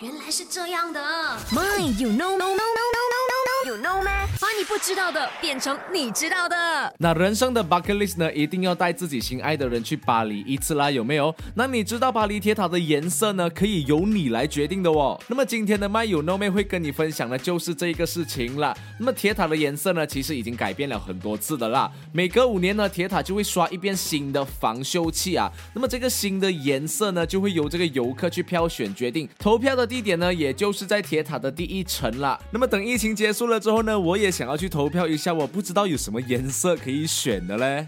原来是这样的。My, you know, no, no, 不知道的变成你知道的。那人生的 bucket list 呢，一定要带自己心爱的人去巴黎一次啦，有没有？那你知道巴黎铁塔的颜色呢，可以由你来决定的哦。那么今天的 My You Know 妹会跟你分享的就是这个事情了。那么铁塔的颜色呢，其实已经改变了很多次的啦。每隔五年呢，铁塔就会刷一遍新的防锈器啊。那么这个新的颜色呢，就会由这个游客去票选决定。投票的地点呢，也就是在铁塔的第一层啦。那么等疫情结束了之后呢，我也想要去投票一下，我不知道有什么颜色可以选的嘞。